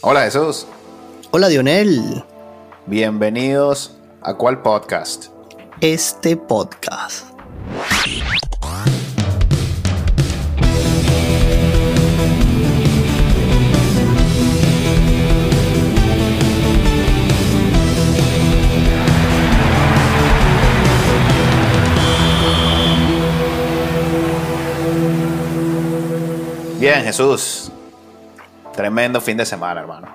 Hola Jesús, Hola Dionel, bienvenidos a cuál podcast. este podcast. Bien Jesús, tremendo fin de semana hermano.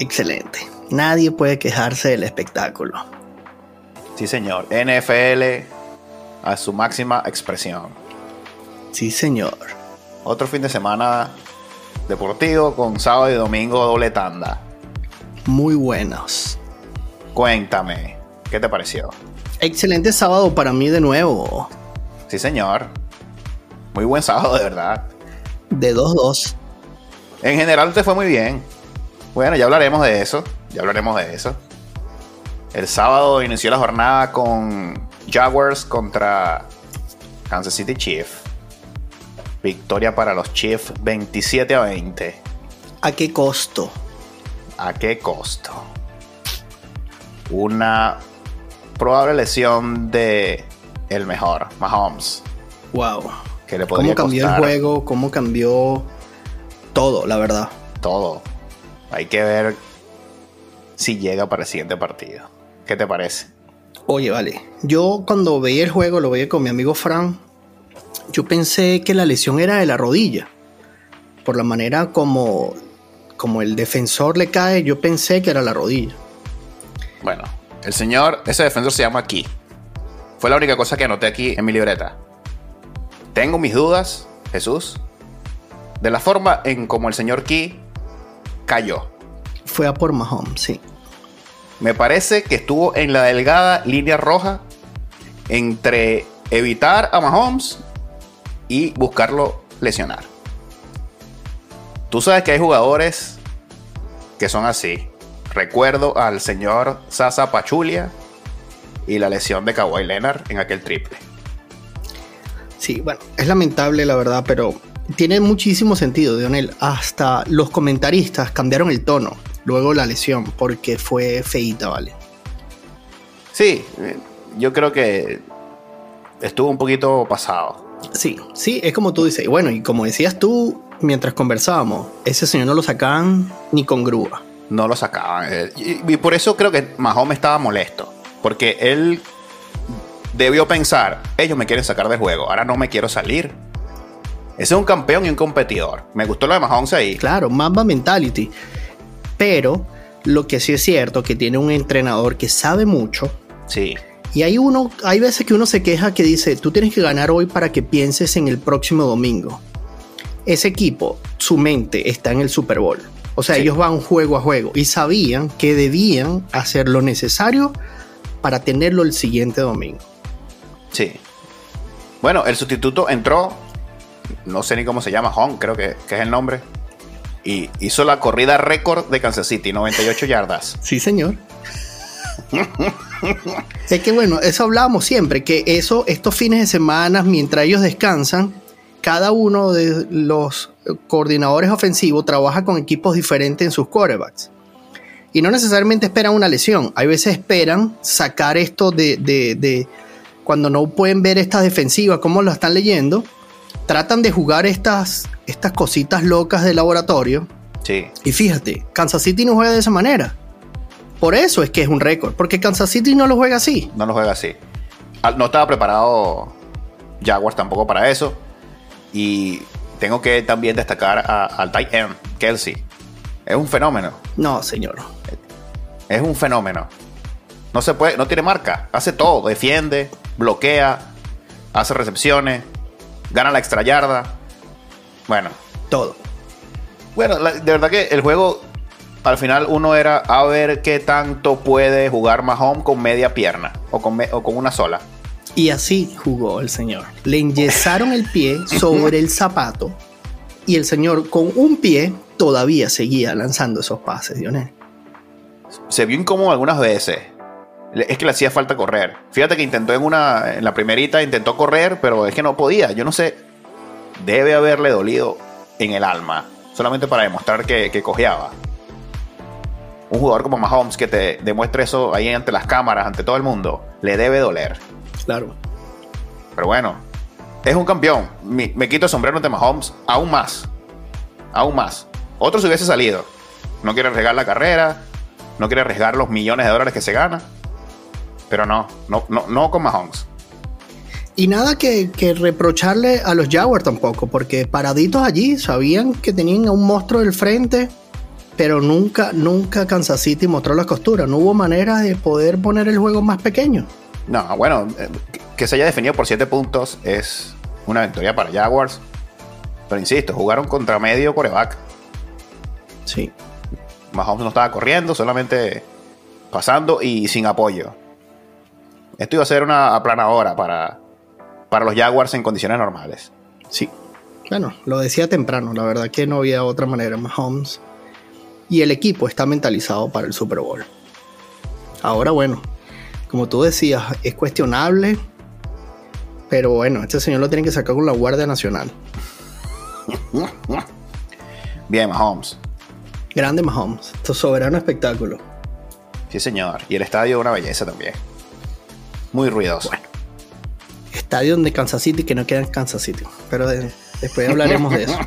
Excelente. Nadie puede quejarse del espectáculo. Sí señor, NFL a su máxima expresión. Sí, señor. Otro fin de semana deportivo con sábado y domingo doble tanda. Muy buenos. Cuéntame, ¿qué te pareció? Excelente sábado para mí de nuevo. Sí señor, muy buen sábado de verdad. De 2-2. En general te fue muy bien. Bueno, ya hablaremos de eso. Ya hablaremos de eso. El sábado inició la jornada con Jaguars contra Kansas City Chiefs. Victoria para los Chiefs 27 a 20. ¿A qué costo? ¿A qué costo? Una probable lesión de el mejor, Mahomes. Wow. Que le podría ¿Cómo cambió costar el juego? ¿Cómo cambió todo, la verdad? todo. Hay que ver si llega para el siguiente partido. ¿Qué te parece? Oye, vale. Yo cuando veía el juego, lo veía con mi amigo Fran, yo pensé que la lesión era de la rodilla. Por la manera como, como el defensor le cae, yo pensé que era la rodilla. Bueno, el señor, ese defensor se llama Key. Fue la única cosa que anoté aquí en mi libreta. Tengo mis dudas, Jesús, de la forma en como el señor Key cayó. Fue a por Mahomes, sí. Me parece que estuvo en la delgada línea roja entre evitar a Mahomes y buscarlo lesionar. Tú sabes que hay jugadores que son así. Recuerdo al señor Sasa Pachulia y la lesión de Kawhi Leonard en aquel triple. Sí, bueno, es lamentable la verdad, pero tiene muchísimo sentido, Dionel. Hasta los comentaristas cambiaron el tono luego la lesión porque fue feíta, ¿vale? Sí, yo creo que estuvo un poquito pasado. Sí, sí, es como tú dices. Y bueno, y como decías tú mientras conversábamos, ese señor no lo sacaban ni con grúa. no lo sacaban. Eh, Y, por eso creo que Mahomes estaba molesto. Porque él debió pensar, ellos me quieren sacar del juego, ahora no me quiero salir. Ese es un campeón y un competidor. Me gustó lo de Mahomes ahí. Claro, Mamba Mentality. Pero lo que sí es cierto, que tiene un entrenador que sabe mucho. Sí, Y hay uno, hay veces que uno se queja que dice, tú tienes que ganar hoy para que pienses en el próximo domingo. Ese equipo, su mente está en el Super Bowl. O sea, Sí. ellos van juego a juego y sabían que debían hacer lo necesario para tenerlo el siguiente domingo. sí. Bueno, el sustituto entró, no sé ni cómo se llama, Hong, creo que, es el nombre. Y hizo la corrida récord de Kansas City, 98 yardas. Sí, señor. es que bueno, eso hablábamos siempre, que eso, estos fines de semana, mientras ellos descansan, cada uno de los coordinadores ofensivos trabaja con equipos diferentes en sus quarterbacks. Y no necesariamente esperan una lesión, hay veces esperan sacar esto de, de- de- cuando no pueden ver estas defensivas, como lo están leyendo, tratan de jugar estas, estas cositas locas de laboratorio Sí, y fíjate, Kansas City no juega de esa manera. Por eso es que es un récord, porque Kansas City no lo juega así. no lo juega así. Ah, No estaba preparado Jaguars tampoco para eso. Y tengo que también destacar al tight end, Kelsey. Es un fenómeno. No, señor. Es un fenómeno. No se puede, no tiene marca. Hace todo. Defiende, bloquea, hace recepciones, gana la extra yarda. Bueno, Todo. bueno, la- de verdad que el juego al final uno era a ver qué tanto puede jugar Mahomes con media pierna o con, me- o con una sola. Y así jugó el señor. Le enyesaron el pie sobre el zapato y el señor con un pie todavía seguía lanzando esos pases, Dionel. Se vio incómodo algunas veces. Es que le hacía falta correr. Fíjate que intentó en una, en la primerita intentó correr, pero es que no podía. Yo no sé. Debe haberle dolido en el alma. Solamente para demostrar que, que cojeaba. un jugador como Mahomes que te demuestre eso ahí ante las cámaras, ante todo el mundo, le debe doler. Claro. Pero bueno, es un campeón. Me, me quito el sombrero ante Mahomes aún más. Aún más. Otro se hubiese salido. No quiere arriesgar la carrera, no quiere arriesgar los millones de dólares que se gana. Pero no, no, no, no con Mahomes. Y nada que, que reprocharle a los Jaguars tampoco, porque paraditos allí sabían que tenían a un monstruo del frente, pero nunca, nunca Kansas City mostró las costuras. No hubo manera de poder poner el juego más pequeño. No, bueno, eh, que se haya definido por 7 puntos es una victoria para Jaguars. Pero insisto, jugaron contra medio coreback. Sí. Mahomes no estaba corriendo, solamente pasando y sin apoyo. Esto iba a ser una aplanadora para, para los Jaguars en condiciones normales. Sí. Bueno, lo decía temprano, la verdad que no había otra manera. Mahomes y el equipo está mentalizado para el Super Bowl. Ahora, bueno, como tú decías, es cuestionable, pero bueno, este señor lo tiene que sacar con la Guardia Nacional. Bien, Mahomes. Grande Mahomes, esto soberano espectáculo. Sí, señor. Y el estadio una belleza también. Muy ruidoso. Bueno. Estadio de Kansas City que no queda en Kansas City, pero de, después hablaremos de eso.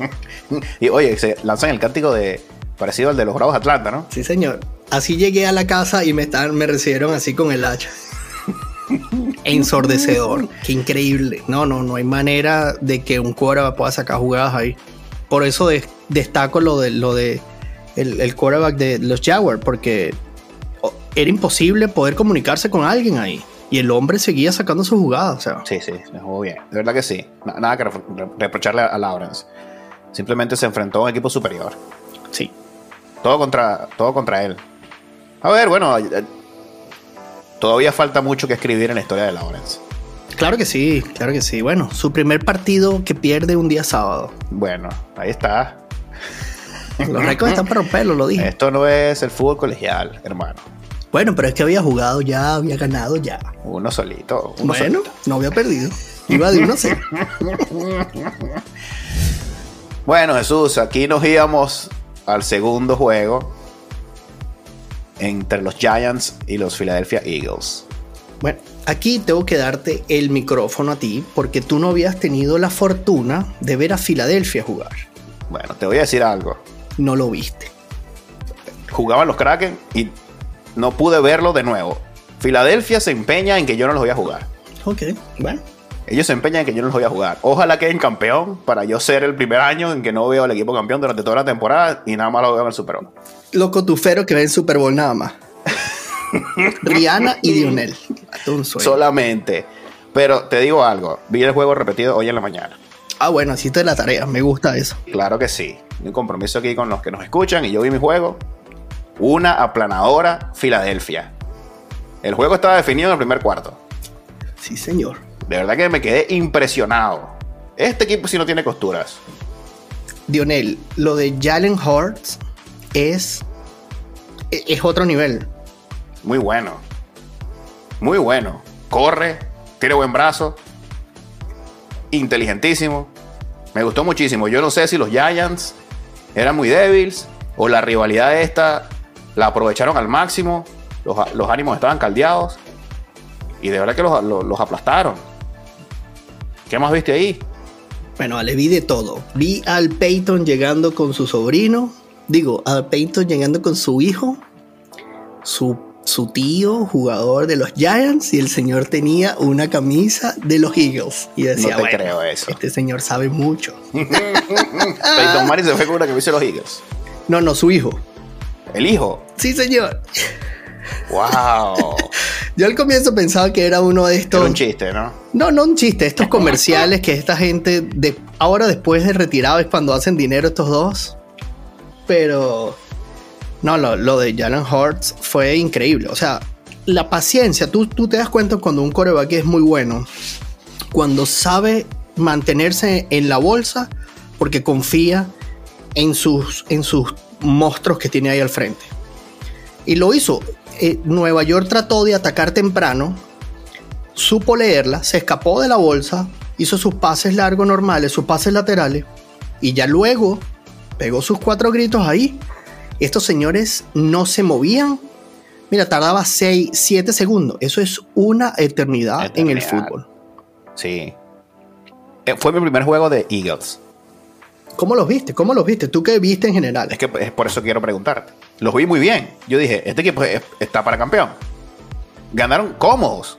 y oye, se lanzan el cántico de parecido al de los Bravos Atlanta, ¿no? Sí, señor. Así llegué a la casa y me, estaban, me recibieron así con el hacha. Ensordecedor. Qué increíble. No, no, no hay manera de que un quarterback pueda sacar jugadas ahí. Por eso de, destaco lo de lo de el, el quarterback de los Jaguars, porque era imposible poder comunicarse con alguien ahí. Y el hombre seguía sacando sus jugadas. O sea. Sí, sí, me jugó bien. De verdad que sí. Nada que reprocharle a Lawrence. Simplemente se enfrentó a un equipo superior. Sí. Todo contra, todo contra él. A ver, bueno, todavía falta mucho que escribir en la historia de Lawrence. Claro que sí, claro que sí. Bueno, su primer partido que pierde un día sábado. Bueno, ahí está. Los récords están para romperlo, lo dije. Esto no es el fútbol colegial, hermano. Bueno, pero es que había jugado ya, había ganado ya. Uno solito. Uno bueno, solito. no había perdido. Iba de 1 0. bueno, Jesús, aquí nos íbamos al segundo juego entre los Giants y los Philadelphia Eagles. Bueno, aquí tengo que darte el micrófono a ti porque tú no habías tenido la fortuna de ver a Filadelfia jugar. Bueno, te voy a decir algo. No lo viste. Jugaban los Kraken y no pude verlo de nuevo. Filadelfia se empeña en que yo no los voy a jugar. Ok, bueno. Ellos se empeñan en que yo no los voy a jugar. Ojalá queden campeón para yo ser el primer año en que no veo al equipo campeón durante toda la temporada y nada más lo veo en el Super Bowl. Los cotuferos que ven Super Bowl nada más. Rihanna y Dionel. Solamente. Pero te digo algo, vi el juego repetido hoy en la mañana. Ah, bueno, así te la tarea, me gusta eso. Claro que sí. Un compromiso aquí con los que nos escuchan y yo vi mi juego. Una aplanadora Filadelfia. El juego estaba definido en el primer cuarto. Sí, señor. De verdad que me quedé impresionado. Este equipo sí no tiene costuras. Dionel, lo de Jalen Hurts es, es otro nivel. Muy bueno. Muy bueno. Corre, tiene buen brazo. Inteligentísimo. Me gustó muchísimo. Yo no sé si los Giants eran muy débiles o la rivalidad esta la aprovecharon al máximo. Los, los ánimos estaban caldeados. Y de verdad que los, los, los aplastaron. ¿Qué más viste ahí? Bueno, le vi de todo. Vi al Peyton llegando con su sobrino. Digo, al Peyton llegando con su hijo. Su, su tío, jugador de los Giants. Y el señor tenía una camisa de los Eagles. Y decía, no te bueno, creo eso. este señor sabe mucho. Peyton Manning se fue con una camisa de los Eagles. No, no, su hijo. ¿El hijo? Sí, señor. ¡Wow! Yo al comienzo pensaba que era uno de estos. Era un chiste, ¿no? No, no un chiste. Estos comerciales que esta gente, de, ahora después de retirado, es cuando hacen dinero estos dos. Pero. No, lo, lo de Jalen Hurts fue increíble. O sea, la paciencia. Tú, tú te das cuenta cuando un coreback es muy bueno. Cuando sabe mantenerse en la bolsa porque confía en sus, en sus monstruos que tiene ahí al frente. Y lo hizo. Eh, Nueva York trató de atacar temprano, supo leerla, se escapó de la bolsa, hizo sus pases largos normales, sus pases laterales, y ya luego pegó sus cuatro gritos ahí Estos señores no se movían. Mira, tardaba 6, 7 segundos. Eso es una eternidad, en el Eternidad. fútbol. Sí. Eh, Fue mi primer juego de Eagles. ¿Cómo los viste? ¿Cómo los viste? ¿Tú qué viste en general? Es que es por eso quiero preguntarte. Los vi muy bien. Yo dije, este equipo es- está para campeón. Ganaron cómodos.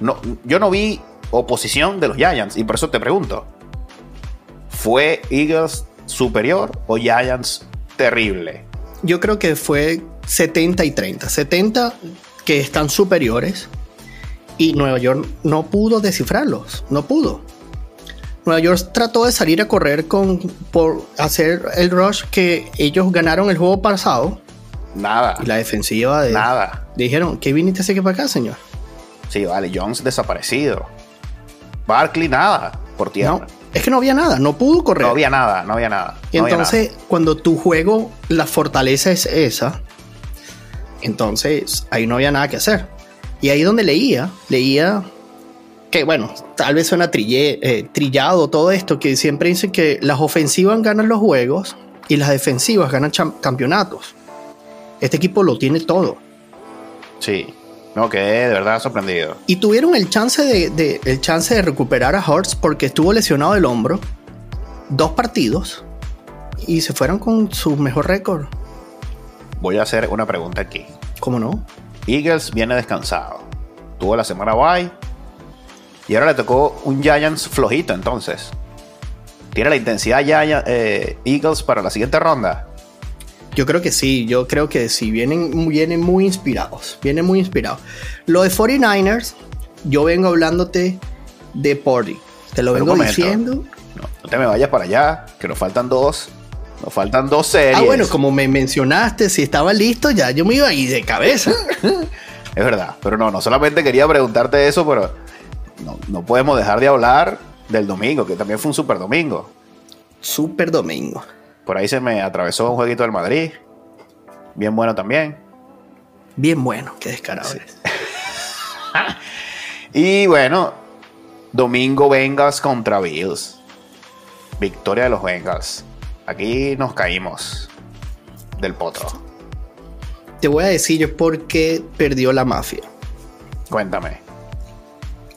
No, yo no vi oposición de los Giants y por eso te pregunto. ¿Fue Eagles superior o Giants terrible? Yo creo que fue 70 y 30. 70 que están superiores y Nueva York no pudo descifrarlos. No pudo. Nueva York trató de salir a correr con, por hacer el rush que ellos ganaron el juego pasado Nada. y la defensiva de, Nada. dijeron, ¿qué viniste a hacer para acá, señor? Sí, vale. Jones desaparecido. Barkley nada. Por tierra. No, es que no había nada, no pudo correr. No había nada, no había nada. Y no había entonces, cuando tu juego, la fortaleza es esa, entonces ahí no había nada que hacer. Y ahí donde leía, leía que, bueno, tal vez suena trillé- eh, trillado todo esto, que siempre dicen que las ofensivas ganan los juegos y las defensivas ganan campeonatos. Este equipo lo tiene todo. Sí. No, quedé de verdad sorprendido. Y tuvieron el chance de, de- el chance de recuperar a Hurts porque estuvo lesionado del hombro. Dos partidos. Y se fueron con su mejor récord. Voy a hacer una pregunta aquí. ¿Cómo no? Eagles viene descansado. Tuvo la semana bye. Y ahora le tocó un Giants flojito entonces. ¿Tiene la intensidad eh, Eagles para la siguiente ronda? Yo creo que sí, yo creo que sí, vienen, vienen muy inspirados, vienen muy inspirados. Lo de 49ers, yo vengo hablándote de Porty, te lo Pero vengo diciendo. No, no te me vayas para allá, que nos faltan dos. Nos faltan dos series. Ah, bueno, como me mencionaste, si estaba listo, ya yo me iba ahí de cabeza. Es verdad, pero no, no solamente quería preguntarte eso, pero no, no podemos dejar de hablar del domingo, que también fue un super domingo. Super domingo. Por ahí se me atravesó un jueguito del Madrid. Bien bueno también. Bien bueno, qué descarado eres. Y bueno, domingo Bengals contra Bills. Victoria de los Bengals. Aquí nos caímos del potro. Te voy a decir por qué perdió la mafia. Cuéntame,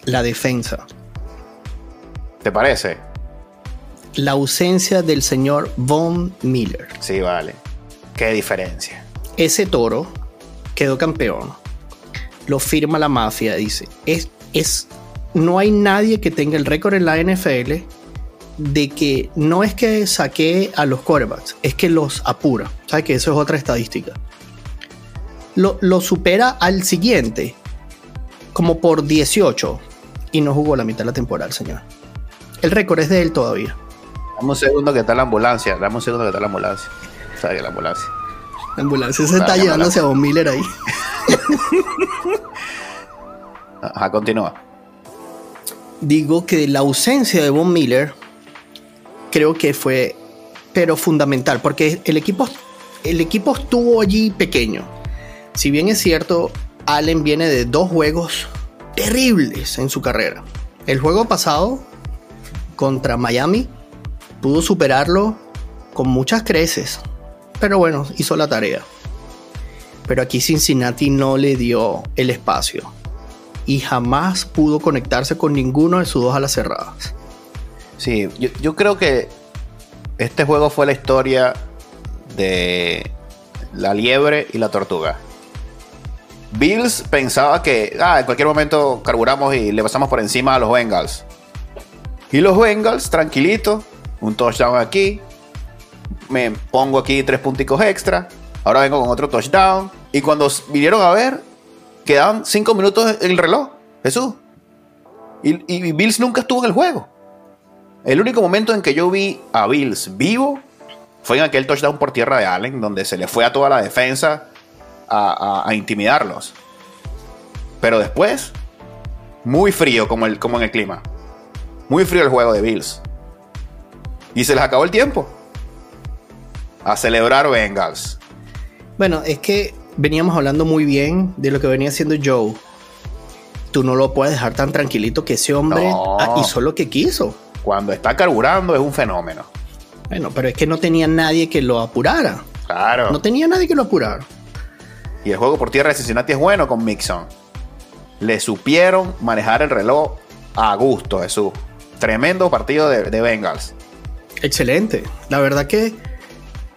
La defensa. ¿te parece? La ausencia del señor Von Miller. Sí, vale. Qué diferencia. ese toro quedó campeón. Lo firma la mafia, dice. Es, es, no hay nadie que tenga el récord en la NFL de que no es que saque a los quarterbacks, es que los apura. ¿Sabes que eso es otra estadística? Lo, lo supera al siguiente, como por 18, y no jugó la mitad de la temporada, el señor. El récord es de él todavía. Dame un segundo que está la ambulancia. Dame un segundo que está la ambulancia. Sale la ambulancia. La ambulancia se está llevándose a Von Miller ahí. Ajá, continúa. digo que la ausencia de Von Miller creo que fue pero fundamental porque el equipo el equipo estuvo allí pequeño si bien es cierto Allen viene de dos juegos terribles en su carrera el juego pasado contra Miami pudo superarlo con muchas creces pero bueno hizo la tarea pero aquí Cincinnati no le dio el espacio y jamás pudo conectarse con ninguno de sus dos alas cerradas. Sí, yo, yo creo que este juego fue la historia de la liebre y la tortuga. Bills pensaba que ah, en cualquier momento carburamos y le pasamos por encima a los Bengals. Y los Bengals, tranquilito, un touchdown aquí. Me pongo aquí tres punticos extra. Ahora vengo con otro touchdown. Y cuando vinieron a ver, quedaban cinco minutos en el reloj. Jesús. Y, y Bills nunca estuvo en el juego. El único momento en que yo vi a Bills vivo fue en aquel touchdown por tierra de Allen, donde se le fue a toda la defensa a, a- a intimidarlos. Pero después, muy frío como, el, como en el clima. Muy frío el juego de Bills. Y se les acabó el tiempo. A celebrar Bengals. Bueno, es que veníamos hablando muy bien de lo que venía haciendo Joe. Tú no lo puedes dejar tan tranquilito que ese hombre No. ah, hizo lo que quiso. Cuando está carburando es un fenómeno. Bueno, pero es que no tenía nadie que lo apurara. Claro. No tenía nadie que lo apurara. Y el juego por tierra de Cincinnati es bueno con Mixon. Le supieron manejar el reloj a gusto, Jesús. Tremendo partido de, de Bengals. Excelente. La verdad que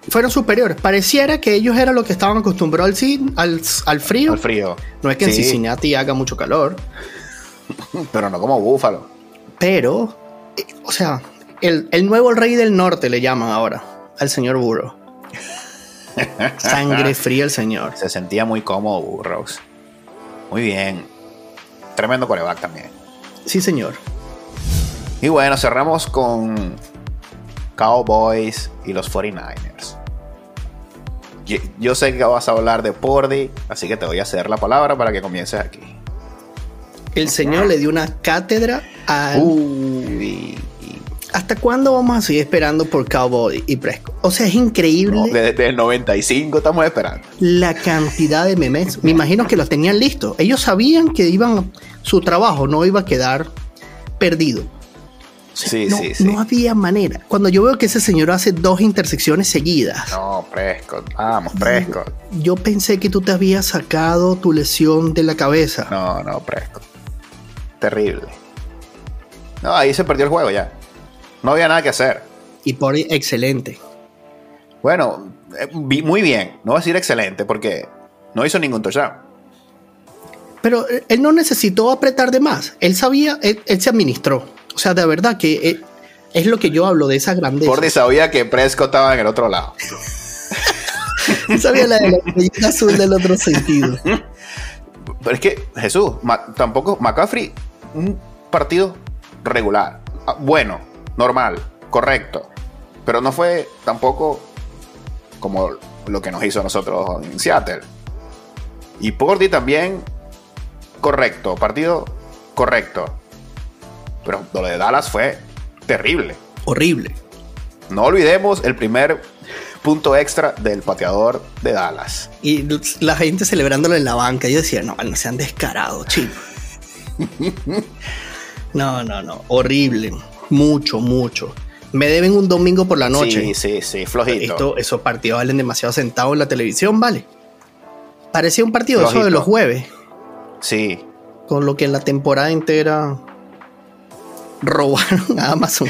fueron superiores. Pareciera que ellos eran lo que estaban acostumbrados al, al, al frío. Al frío. No es que en Cincinnati haga mucho calor, Pero no como Búfalo. pero, eh, o sea, el, el nuevo rey del norte le llaman ahora al señor Burro. Sangre fría el señor. Se sentía muy cómodo Burrows. Muy bien. Tremendo coreback también. Sí, señor. Y bueno, cerramos con Cowboys y los 49ers. Yo, yo sé que vas a hablar de Pordy, así que te voy a ceder la palabra para que comiences aquí. El señor le dio una cátedra a... Uy. ¿Hasta cuándo vamos a seguir esperando por Cowboy y Prescott? O sea, es increíble No, desde el 95 estamos esperando. la cantidad de memes. Me imagino que los tenían listos. Ellos sabían que iban, su trabajo no iba a quedar perdido. Sí, no, sí, sí. no había manera. Cuando yo veo que ese señor hace dos intersecciones seguidas, No, Prescott. Vamos, Prescott. yo pensé que tú te habías sacado tu lesión de la cabeza. No, no, Prescott. Terrible. No, ahí se perdió el juego ya. No había nada que hacer. Y por excelente. Bueno, eh, muy bien. No voy a decir excelente porque no hizo ningún touchdown. Pero eh, él no necesitó apretar de más. Él sabía, él, él se administró. O sea, de verdad que eh, es lo que yo hablo de esa grandeza. Pordy sabía que Prescott estaba en el otro lado. Sabía la de la azul del otro sentido. Pero es que, Jesús, Ma- tampoco McCaffrey, un partido regular. Ah, Bueno, normal, correcto. Pero no fue tampoco como lo que nos hizo a nosotros en Seattle. Y Pordy también, correcto. Partido correcto. Pero lo de Dallas fue terrible. Horrible. No olvidemos el primer punto extra del pateador de Dallas. Y la gente celebrándolo en la banca. Yo decía, no, no sean descarados, chicos. No, no, no. Horrible. Mucho, mucho. Me deben un domingo por la noche. Sí, sí, sí, flojito. Esto, esos partidos valen demasiado sentados en la televisión, ¿vale? Parecía un partido de eso de Flojito. los jueves. Sí, Con lo que en la temporada entera robaron a Amazon.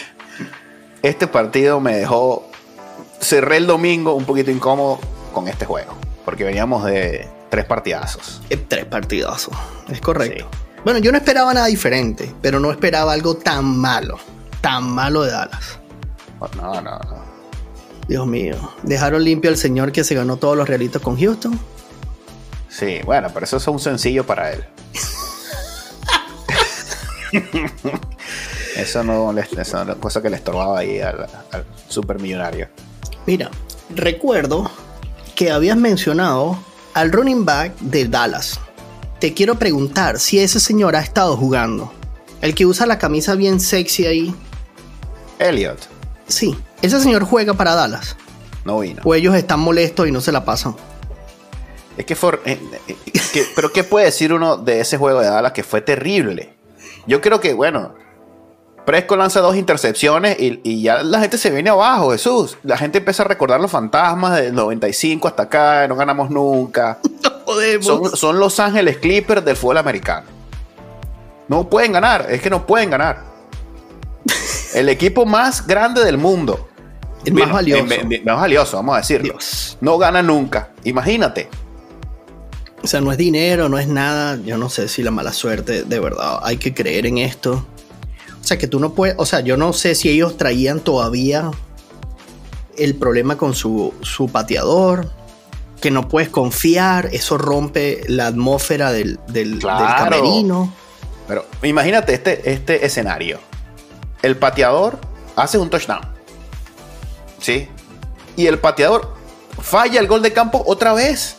este partido me dejó. Cerré el domingo un poquito incómodo con este juego. Porque veníamos de tres partidazos. Eh, Tres partidazos. Es correcto. Bueno, yo no esperaba nada diferente, pero no esperaba algo tan malo. Tan malo de Dallas. No, no, no. Dios mío. Dejaron limpio al señor que se ganó todos los realitos con Houston. Sí, bueno, pero eso es un sencillo para él. eso no eso no es cosa que le estorbaba ahí al, al supermillonario. Mira, recuerdo que habías mencionado al running back de Dallas. Te quiero preguntar si ese señor ha estado jugando. El que usa la camisa bien sexy ahí. Elliot Sí, ese señor juega para Dallas. no vino. O ellos están molestos y no se la pasan. Es que eh, eh, que- pero ¿qué puede decir uno de ese juego de Dallas que fue terrible? Yo creo que, bueno, Presco lanza dos intercepciones y, y ya la gente se viene abajo, Jesús. La gente empieza a recordar los fantasmas del 95 hasta acá, no ganamos nunca. Podemos. Son, son Los Ángeles Clippers del fútbol americano. No pueden ganar, es que no pueden ganar. El equipo más grande del mundo. El más Bueno, valioso. eh, más valioso, vamos a decirlo. Dios. No gana nunca. Imagínate. O sea, no es dinero, no es nada. Yo no sé si la mala suerte, de verdad, hay que creer en esto. O sea, que tú no puedes. O sea, yo no sé si ellos traían todavía el problema con su, su pateador. Que no puedes confiar. Eso rompe la atmósfera del, del, camerino. Pero imagínate este, este escenario. El pateador hace un touchdown. ¿Sí? Y el pateador falla el gol de campo otra vez.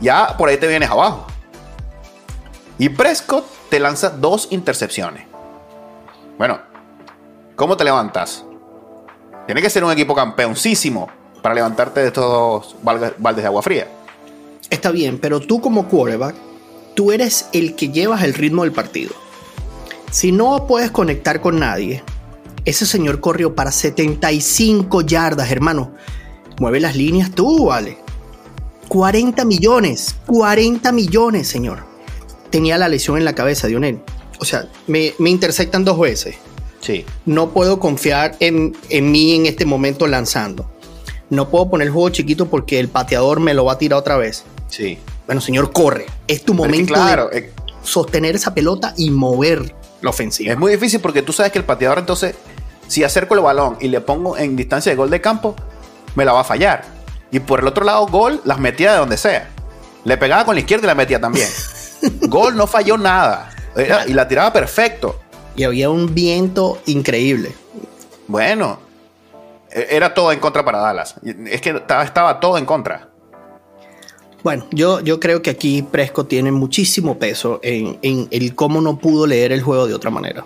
Ya por ahí te vienes abajo. Y Prescott te lanza dos intercepciones. Bueno, ¿cómo te levantas? Tiene que ser un equipo campeoncísimo para levantarte de estos dos baldes de agua fría. Está bien, pero tú como quarterback, tú eres el que llevas el ritmo del partido. Si no puedes conectar con nadie, Ese señor corrió para 75 yardas, hermano. Mueve las líneas tú, vale. 40 millones, 40 millones, señor. Tenía la lesión en la cabeza, Dionel. O sea, me, me interceptan dos veces. Sí. No puedo confiar en, en mí en este momento lanzando. No puedo poner el juego chiquito porque el pateador me lo va a tirar otra vez. Sí. Bueno, señor, corre. Es tu Pero es que momento claro, de eh, sostener esa pelota y mover la ofensiva. es muy difícil porque tú sabes que el pateador entonces, si acerco el balón y le pongo en distancia de gol de campo, me la va a fallar. Y por el otro lado, gol las metía de donde sea. Le pegaba con la izquierda y la metía también. gol no falló nada. Era- y la tiraba perfecto. Y había un viento increíble. Bueno, era todo en contra para Dallas. Es que estaba, estaba todo en contra. Bueno, yo, yo creo que aquí Presco tiene muchísimo peso en, en el cómo no pudo leer el juego de otra manera.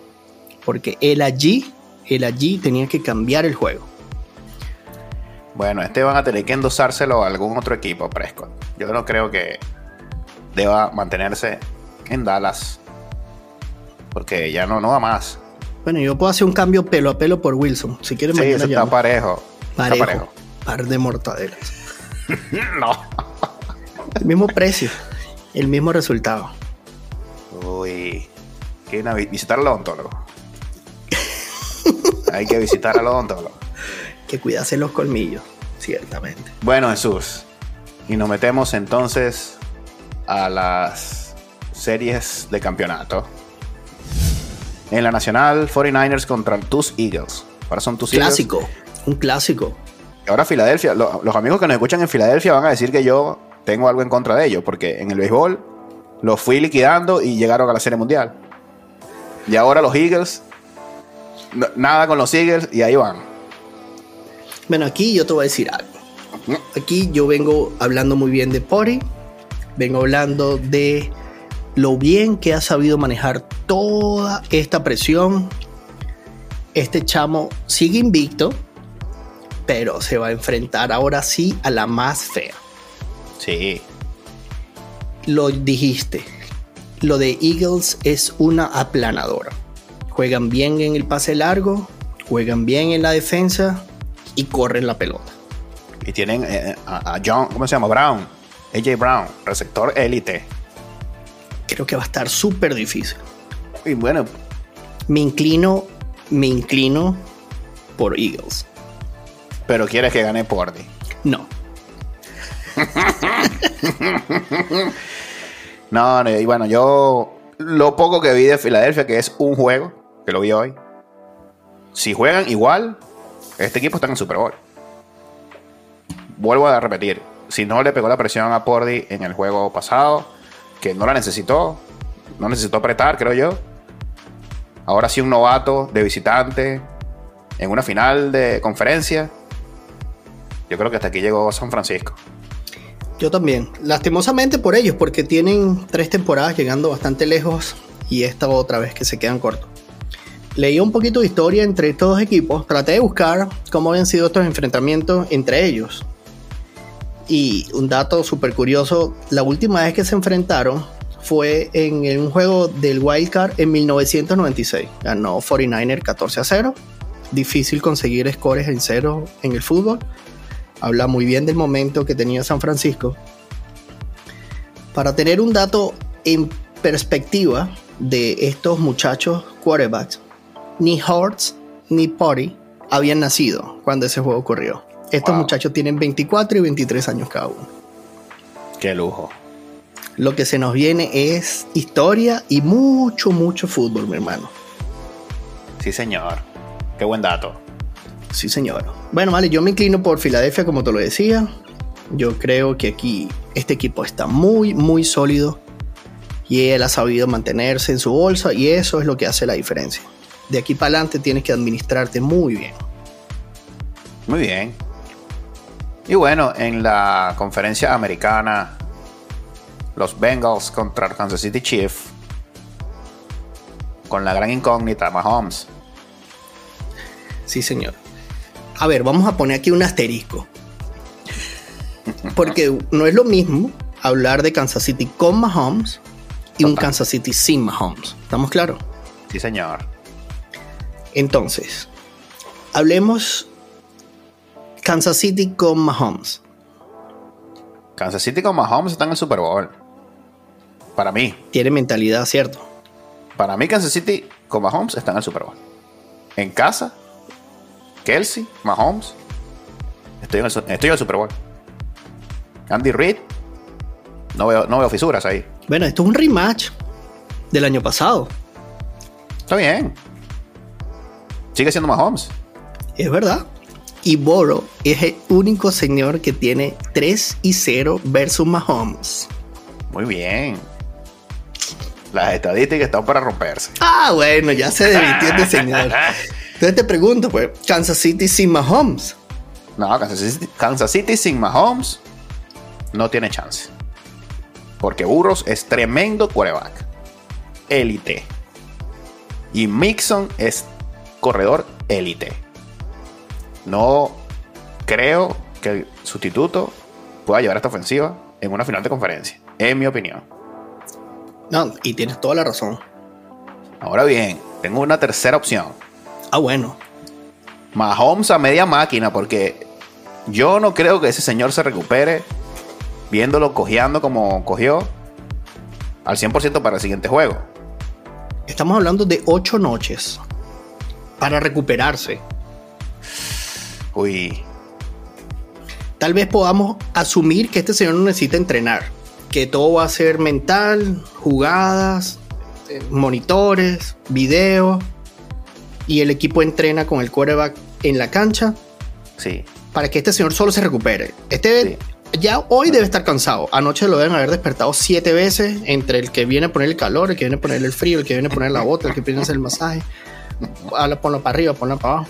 Porque él allí, él allí tenía que cambiar el juego. Bueno, este van a tener que endosárselo a algún otro equipo, Prescott. Yo no creo que deba mantenerse en Dallas. Porque ya no, no va más. Bueno, yo puedo hacer un cambio pelo a pelo por Wilson. Si quieres, Sí, mañana eso está parejo. Parejo. Está parejo. Par de mortadelas. No. El mismo precio, el mismo resultado. Uy. Que visitar al odontólogo. Hay que visitar al odontólogo. Que cuidase los colmillos, ciertamente. Bueno, Jesús. Y nos metemos entonces a las series de campeonato. En la nacional, 49ers contra tus Eagles. Ahora son tus Clásico, un clásico. Eagles. Y ahora Filadelfia. Lo- los amigos que nos escuchan en Filadelfia van a decir que yo tengo algo en contra de ellos. Porque en el béisbol los fui liquidando y llegaron a la serie mundial. Y ahora los Eagles. no- nada con los Eagles y ahí van. Bueno, aquí yo te voy a decir algo. Aquí yo vengo hablando muy bien de Pori. Vengo hablando de lo bien que ha sabido manejar toda esta presión. Este chamo sigue invicto, pero se va a enfrentar ahora sí a la más fea. Sí. Lo dijiste. Lo de Eagles es una aplanadora. Juegan bien en el pase largo, juegan bien en la defensa y corren la pelota. Y tienen eh, a, a John, ¿cómo se llama? Brown. AJ Brown, receptor élite. Creo que va a estar súper difícil. Y bueno, Me inclino, me inclino por Eagles. pero quieres que gane Pordy. No. No, y bueno, yo lo poco que vi de Filadelfia, que es un juego, que lo vi hoy. Si juegan igual, este equipo está en el Super Bowl. Vuelvo a repetir, si no le pegó la presión a Pordy en el juego pasado, que no la necesitó, no necesitó apretar, creo yo. Ahora sí un novato de visitante en una final de conferencia. Yo creo que hasta aquí llegó San Francisco. Yo también. Lastimosamente por ellos, porque tienen tres temporadas llegando bastante lejos y esta otra vez que se quedan cortos. Leí un poquito de historia entre estos dos equipos. Traté de buscar cómo habían sido estos enfrentamientos entre ellos. Y un dato súper curioso, la última vez que se enfrentaron fue en un juego del Wild Card en 1996. Ganó 49er 14 a 0. Difícil conseguir scores en cero en el fútbol habla muy bien del momento que tenía San Francisco. Para tener un dato en perspectiva de estos muchachos quarterbacks, ni Hortz ni Potty habían nacido cuando ese juego ocurrió. Estos Wow. muchachos tienen 24 y 23 años cada uno. Qué lujo. Lo que se nos viene es historia y mucho, mucho fútbol, mi hermano. Sí, señor. Qué buen dato. Sí, señor. Bueno, vale, yo me inclino por Filadelfia, como te lo decía. Yo creo que aquí este equipo está muy, muy sólido y él ha sabido mantenerse en su bolsa y eso es lo que hace la diferencia. De aquí para adelante tienes que administrarte muy bien. Muy bien. Y bueno, en la conferencia americana, los Bengals contra Kansas City Chiefs, con la gran incógnita Mahomes. Sí, señor. A ver, vamos a poner aquí un asterisco. Porque no es lo mismo hablar de Kansas City con Mahomes y un. Kansas City sin Mahomes. ¿Estamos claros? Sí, señor. Entonces, Hablemos Kansas City con Mahomes. Kansas City con Mahomes está en el Super Bowl. Para mí. Tiene mentalidad, ¿cierto? Para mí Kansas City con Mahomes está en el Super Bowl. En casa, Kelsey, Mahomes, estoy en el, estoy en el Super Bowl. Andy Reid, no veo, no veo fisuras ahí. Bueno, esto es un rematch del año pasado. Está bien. Sigue siendo Mahomes. Es verdad. Y Boro es el único señor que tiene 3 y 0 versus Mahomes. Muy bien. Las estadísticas están para romperse. Ah, bueno, ya se desmintió este señor. Entonces te pregunto, pues, Kansas City sin Mahomes. No, Kansas City, Kansas City sin Mahomes no tiene chance. Porque Burros es tremendo quarterback. Élite. Y Mixon es corredor élite. No creo que el sustituto pueda llevar esta ofensiva en una final de conferencia. En mi opinión. No, y tienes toda la razón. Ahora bien, tengo una tercera opción. Ah, bueno. Mahomes a media máquina, porque yo no creo que ese señor se recupere viéndolo cojeando como cogió al 100% para el siguiente juego. Estamos hablando de ocho noches para recuperarse. Uy. Tal vez podamos asumir que este señor no necesita entrenar, que todo va a ser mental, jugadas, eh, monitores, videos, y el equipo entrena con el quarterback en la cancha. Sí. Para que este señor solo se recupere. Este sí. ya hoy debe estar cansado. Anoche lo deben haber despertado siete veces entre el que viene a poner el calor, el que viene a poner el frío, el que viene a poner la bota, el que viene a hacer el masaje. Ponlo para arriba, ponlo para abajo.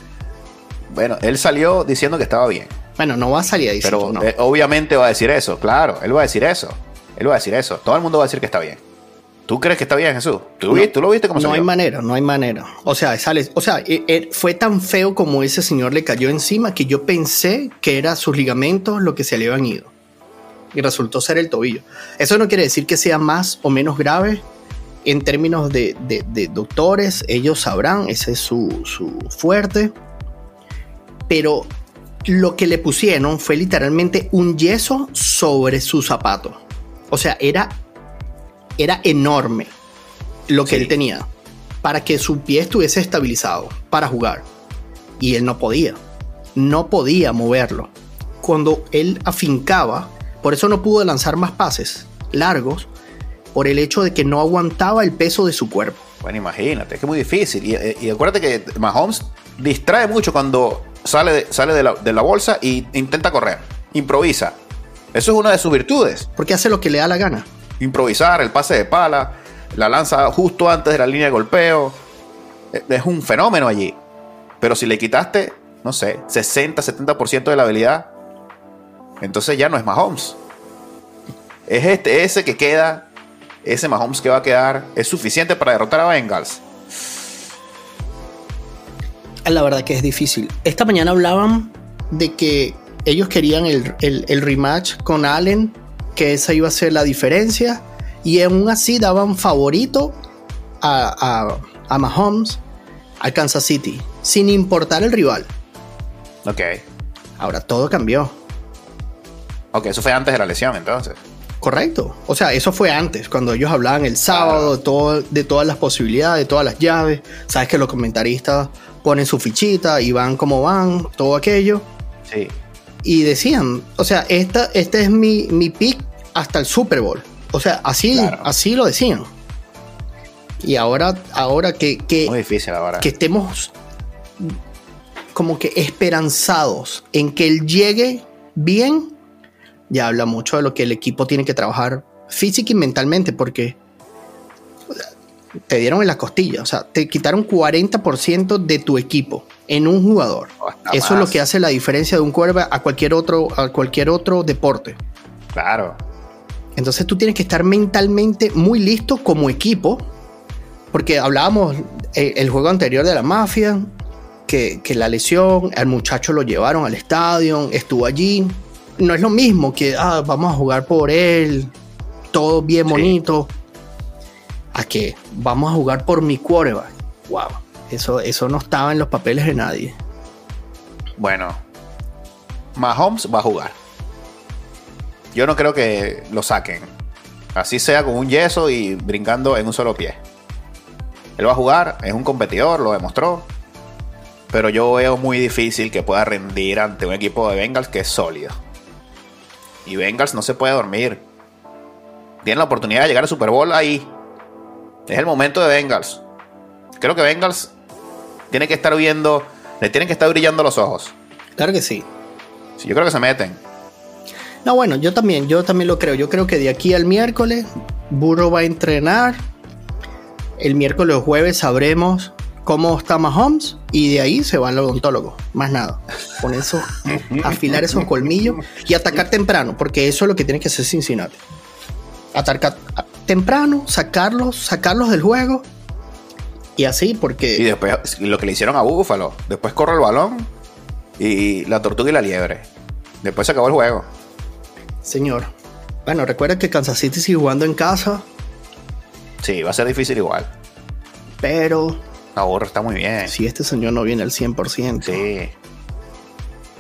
Bueno, él salió diciendo que estaba bien. Bueno, no va a salir a decir Pero no. eh, obviamente va a decir eso, claro. Él va a decir eso. Él va a decir eso. Todo el mundo va a decir que está bien. ¿Tú crees que está bien, Jesús? ¿Tú, No, ¿tú lo viste como No salió? hay manera, no hay manera. O sea, sale, o sea, eh, eh, fue tan feo como ese señor le cayó encima que yo pensé que era sus ligamentos lo que se le habían ido. Y resultó ser el tobillo. Eso no quiere decir que sea más o menos grave. En términos de, de- de doctores, ellos sabrán, ese es su, su fuerte. Pero lo que le pusieron fue literalmente un yeso sobre su zapato. O sea, era, era enorme lo que Sí. él tenía para que su pie estuviese estabilizado para jugar. Y él no podía. No podía moverlo. Cuando él afincaba, por eso no pudo lanzar más pases largos, por el hecho de que no aguantaba el peso de su cuerpo. Bueno, imagínate, es que es muy difícil. Y, eh, y acuérdate que Mahomes distrae mucho cuando sale, de, sale de, la, de la bolsa e intenta correr. Improvisa. Eso es una de sus virtudes. Porque hace lo que le da la gana. Improvisar, el pase de pala, la lanza justo antes de la línea de golpeo. Eh, Es un fenómeno allí. Pero si le quitaste, no sé, 60, 70% de la habilidad, entonces ya no es Mahomes. Es este, ese que queda, ese Mahomes que va a quedar, es suficiente para derrotar a Bengals. La verdad que es difícil. Esta mañana hablaban de que ellos querían el, el- el rematch con Allen, que esa iba a ser la diferencia, y aún así daban favorito a, a, a Mahomes, a Kansas City, sin importar el rival. Ok. Ahora todo cambió. Ok, eso fue antes de la lesión, entonces. Correcto. O sea, eso fue antes, cuando ellos hablaban el sábado de, todo, de todas las posibilidades, de todas las llaves. Sabes que los comentaristas ponen su fichita y van como van, todo aquello. Sí. y decían, o sea, esta, este es mi, mi pick hasta el Super Bowl. O sea, así, Claro. así lo decían. Y ahora, ahora que, que, Muy difícil ahora. que estemos como que esperanzados en que él llegue bien, ya habla mucho de lo que el equipo tiene que trabajar física y mentalmente, porque te dieron en la costilla, o sea, te quitaron 40% de tu equipo en un jugador. Hasta Eso es lo que hace la diferencia de un quarterback a cualquier otro, a cualquier otro deporte. Claro. Entonces tú tienes que estar mentalmente muy listo como equipo, porque hablábamos eh, el juego anterior de la mafia, que, que la lesión, al muchacho lo llevaron al estadio, estuvo allí. No es lo mismo que ah, vamos a jugar por él, todo bien Sí. bonito, a que vamos a jugar por mi quarterback. Wow, eso, eso no estaba en los papeles de nadie. Bueno, Mahomes va a jugar. Yo no creo que lo saquen. Así sea con un yeso y brincando en un solo pie. Él va a jugar, es un competidor, lo demostró. Pero yo veo muy difícil que pueda rendir ante un equipo de Bengals que es sólido. Y Bengals no se puede dormir. Tiene la oportunidad de llegar al Super Bowl ahí. Es el momento de Bengals. Creo que Bengals tiene que estar viendo, le tienen que estar brillando los ojos. Claro que sí. Sí, yo creo que se meten. No, bueno, yo también, yo también lo creo. Yo creo que de aquí al miércoles, Burro va a entrenar. El miércoles o jueves sabremos cómo está Mahomes y de ahí se va al odontólogo. Más nada. Con eso, afilar esos colmillos y atacar temprano, porque eso es lo que tiene que hacer Cincinnati. Atacar temprano, sacarlos, sacarlos del juego y así, porque. Y después lo que le hicieron a Búfalo. Después corre el balón y la tortuga y la liebre. Después se acabó el juego. Señor. Bueno, recuerda que Kansas City sigue jugando en casa. Sí, va a ser difícil igual. Pero. La borra está muy bien. Si este señor no viene al 100%. Sí.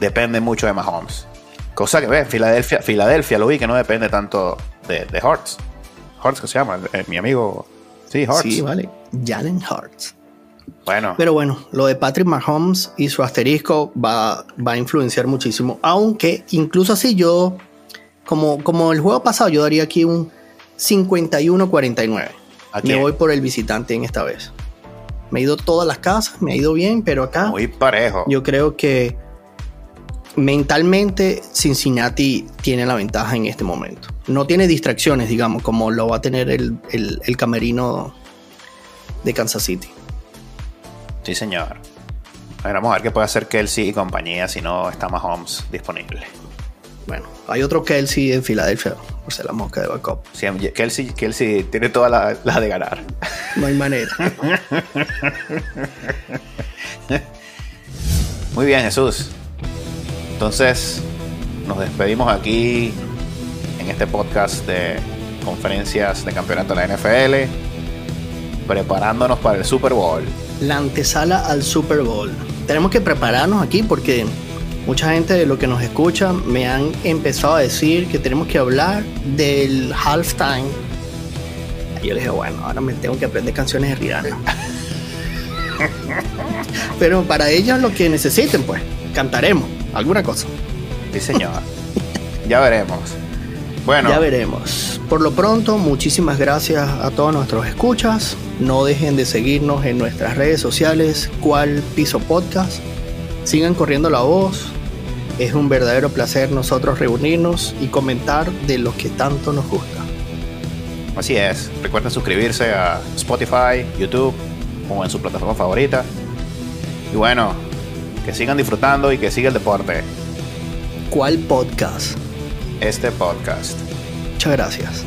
Depende mucho de Mahomes. Cosa que ve, Filadelfia, Filadelfia lo vi que no depende tanto de, de Hortz. Hortz, que se llama, mi amigo. Sí, Hortz. Sí, vale. Jalen Hurts. Bueno. Pero bueno, lo de Patrick Mahomes y su asterisco va, va a influenciar muchísimo. Aunque incluso así yo, como, como el juego pasado, yo daría aquí un 51-49. Me voy por el visitante en esta vez. Me he ido todas las casas, me ha ido bien, pero acá. Muy parejo. Yo creo que mentalmente Cincinnati tiene la ventaja en este momento. No tiene distracciones, digamos, como lo va a tener el, el camerino de Kansas City. Sí, señor. vamos a ver qué puede hacer Kelsey y compañía si no está Mahomes disponible. Bueno, hay otro Kelsey en Filadelfia, por ser la mosca de backup. Sí, Kelsey, Kelsey tiene toda la, la de ganar. No hay manera. Muy bien, Jesús. Entonces, nos despedimos aquí en este podcast de conferencias de campeonato de la NFL preparándonos para el Super Bowl. La antesala al Super Bowl. Tenemos que prepararnos aquí porque mucha gente de lo que nos escucha me han empezado a decir que tenemos que hablar del halftime. Y yo dije, bueno, ahora me tengo que aprender canciones de Rihanna. Pero para ellos lo que necesiten, pues, cantaremos alguna cosa. Sí, señor. ya veremos. Bueno. Ya veremos. Por lo pronto, muchísimas gracias a todos nuestros escuchas. No dejen de seguirnos en nuestras redes sociales, cual Piso Podcast. Sigan corriendo la voz. Es un verdadero placer nosotros reunirnos y comentar de lo que tanto nos gusta. Así es. Recuerden suscribirse a Spotify, YouTube o en su plataforma favorita. Y bueno, que sigan disfrutando y que siga el deporte. ¿Cuál podcast? Este podcast. Muchas gracias.